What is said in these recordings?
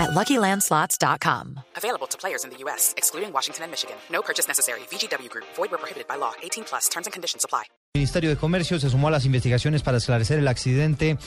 at LuckyLandSlots.com. Available to players in the U.S., excluding Washington and Michigan. No purchase necessary. VGW Group. Void where prohibited by law. 18 plus. Terms and conditions apply. El Ministerio de Comercio se sumó a las investigaciones para esclarecer el accidente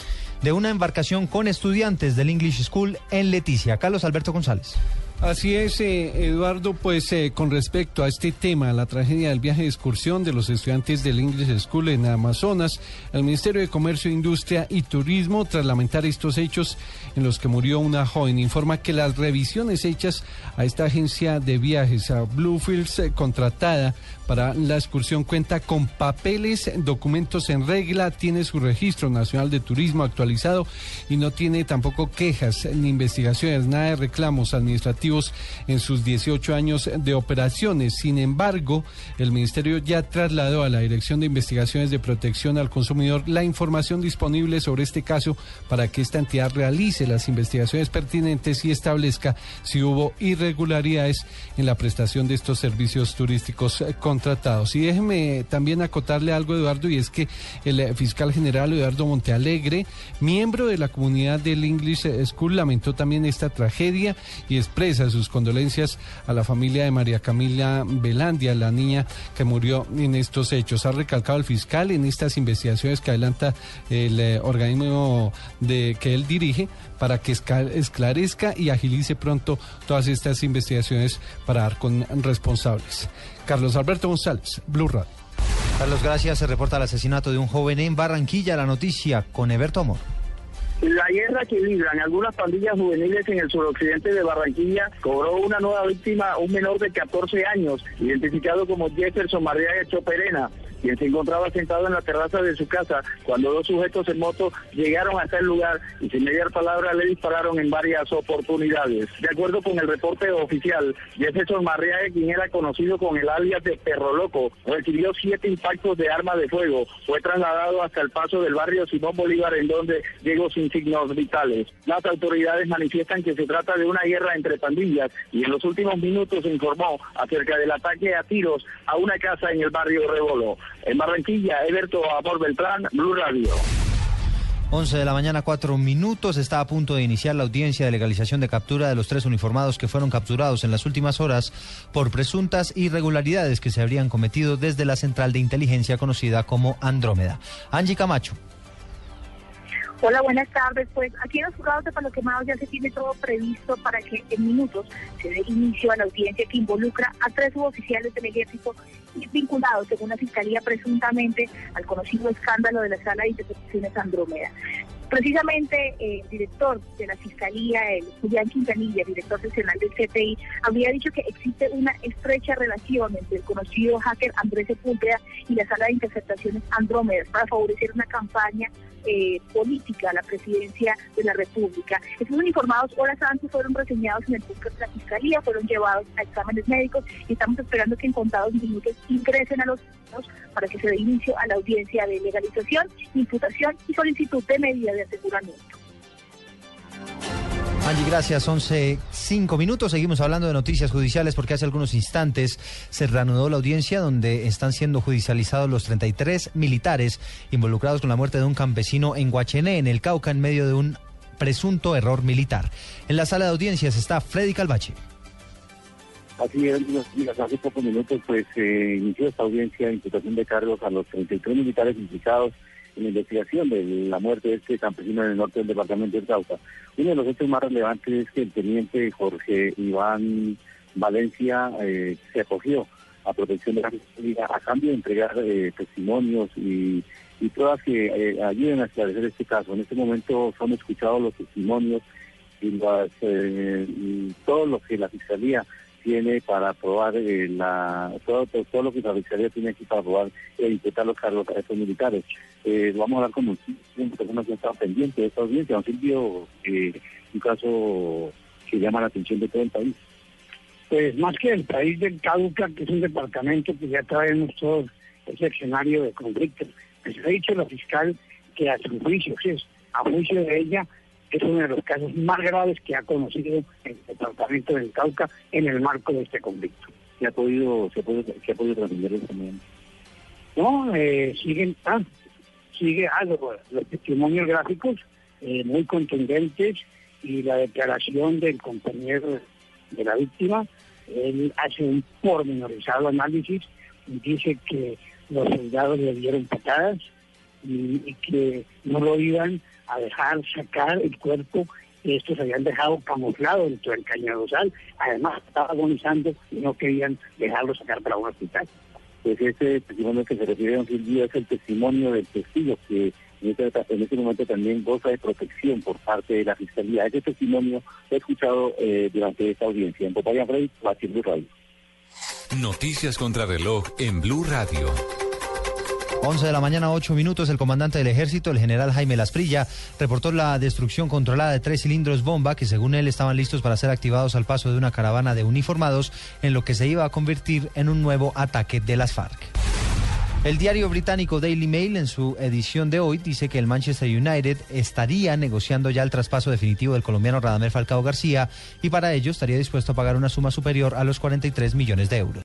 de una embarcación con estudiantes del English School en Leticia. Carlos Alberto González. Así es, eh, Eduardo, pues eh, con respecto a este tema, la tragedia del viaje de excursión de los estudiantes del English School en Amazonas, el Ministerio de Comercio, Industria y Turismo, tras lamentar estos hechos en los que murió una joven, informa que las revisiones hechas a esta agencia de viajes, a Bluefields, eh, contratada para la excursión, cuenta con papeles, documentos en regla, tiene su registro nacional de turismo actualizado y no tiene tampoco quejas ni investigaciones, nada de reclamos administrativos en sus 18 años de operaciones. Sin embargo, el Ministerio ya trasladó a la Dirección de Investigaciones de Protección al Consumidor la información disponible sobre este caso para que esta entidad realice las investigaciones pertinentes y establezca si hubo irregularidades en la prestación de estos servicios turísticos contratados. Y déjeme también acotarle algo, Eduardo, y es que el fiscal general Eduardo Montealegre, miembro de la comunidad del English School, lamentó también esta tragedia y expresa sus condolencias a la familia de María Camila Belandia, la niña que murió en estos hechos. Ha recalcado el fiscal en estas investigaciones que adelanta el eh, organismo de que él dirige para que esclarezca y agilice pronto todas estas investigaciones para dar con responsables. Carlos Alberto González, Blue Radio. Carlos, gracias. Se reporta el asesinato de un joven en Barranquilla. La noticia con Eberto Amor. La guerra que libran algunas pandillas juveniles en el suroccidente de Barranquilla cobró una nueva víctima, un menor de 14 años, identificado como Jefferson María Choperena quien se encontraba sentado en la terraza de su casa cuando dos sujetos en moto llegaron hasta el lugar y sin mediar palabra le dispararon en varias oportunidades. De acuerdo con el reporte oficial, Jefferson Marriaga, quien era conocido con el alias de Perro Loco, recibió siete impactos de arma de fuego. Fue trasladado hasta el paso del barrio Simón Bolívar en donde llegó sin signos vitales. Las autoridades manifiestan que se trata de una guerra entre pandillas y en los últimos minutos informó acerca del ataque a tiros a una casa en el barrio Rebolo. En Barranquilla, Eberto Amor Beltrán, Blue Radio. 11 de la mañana, cuatro minutos. Está a punto de iniciar la audiencia de legalización de captura de los tres uniformados que fueron capturados en las últimas horas por presuntas irregularidades que se habrían cometido desde la central de inteligencia conocida como Andrómeda. Angie Camacho. Hola, buenas tardes. Pues aquí en los juzgados de Palo Quemado ya se tiene todo previsto para que en minutos se dé inicio a la audiencia que involucra a tres suboficiales del ejército vinculados, según la Fiscalía, presuntamente al conocido escándalo de la Sala de Intercepciones Andrómeda. Precisamente eh, el director de la Fiscalía, el Julián Quintanilla, director seccional del CTI, habría dicho que existe una estrecha relación entre el conocido hacker Andrés Sepúlveda y la Sala de Interceptaciones Andrómeda para favorecer una campaña eh, política a la presidencia de la República. Fueron informados horas antes, fueron reseñados en el búnker de la Fiscalía, fueron llevados a exámenes médicos y estamos esperando que en contados minutos ingresen a los para que se dé inicio a la audiencia de legalización, imputación y solicitud de medida de aseguramiento. Angie, gracias. 11, 5 minutos. Seguimos hablando de noticias judiciales porque hace algunos instantes se reanudó la audiencia donde están siendo judicializados los 33 militares involucrados con la muerte de un campesino en Guachené, en el Cauca, en medio de un presunto error militar. En la sala de audiencias está Freddy Calvache. Así es, hace pocos minutos pues se inició esta audiencia de imputación de cargos a los 33 militares implicados en la investigación de la muerte de este campesino en el norte del departamento de Cauca. Uno de los hechos más relevantes es que el teniente Jorge Iván Valencia eh, se acogió a protección de la justicia a cambio de entregar eh, testimonios y, y pruebas que eh, ayuden a esclarecer este caso. En este momento son escuchados los testimonios y, las, todo lo que la Fiscalía tiene para probar eh, la, todo, todo, lo que la Fiscalía tiene aquí para probar e imputar los cargos a estos militares. Eh, vamos a hablar con muchísimas personas que están pendientes de esta audiencia. Un sitio, eh, un caso que llama la atención de todo el país. Pues más que el país del Cauca, que es un departamento que ya traemos todos ese escenario de conflicto. Pues ha dicho la fiscal que a su juicio, es, a juicio de ella, es uno de los casos más graves que ha conocido el departamento del Cauca en el marco de este conflicto. ¿Se ha podido, se puede, se ha podido trascender eso también? No, eh, siguen, ah, sigue algo, los testimonios gráficos eh, muy contundentes y la declaración del compañero de la víctima, él hace un pormenorizado análisis y dice que los soldados le dieron patadas y, que no lo iban a dejar sacar el cuerpo que estos habían dejado camuflado dentro del cañadosal. Además, estaba agonizando y no querían dejarlo sacar para un hospital. Pues ese testimonio que se refiere a un día es el testimonio del testigo que en este, en este, momento también goza de protección por parte de la Fiscalía. Ese testimonio lo he escuchado eh, durante esta audiencia en Popayán Frey, Blue Radio. Noticias contra reloj en Blue Radio. 11 de la mañana, 8 minutos, el comandante del ejército, el general Jaime Lasprilla, reportó la destrucción controlada de tres cilindros bomba que según él estaban listos para ser activados al paso de una caravana de uniformados en lo que se iba a convertir en un nuevo ataque de las FARC. El diario británico Daily Mail en su edición de hoy dice que el Manchester United estaría negociando ya el traspaso definitivo del colombiano Radamel Falcao García y para ello estaría dispuesto a pagar una suma superior a los 43 millones de euros.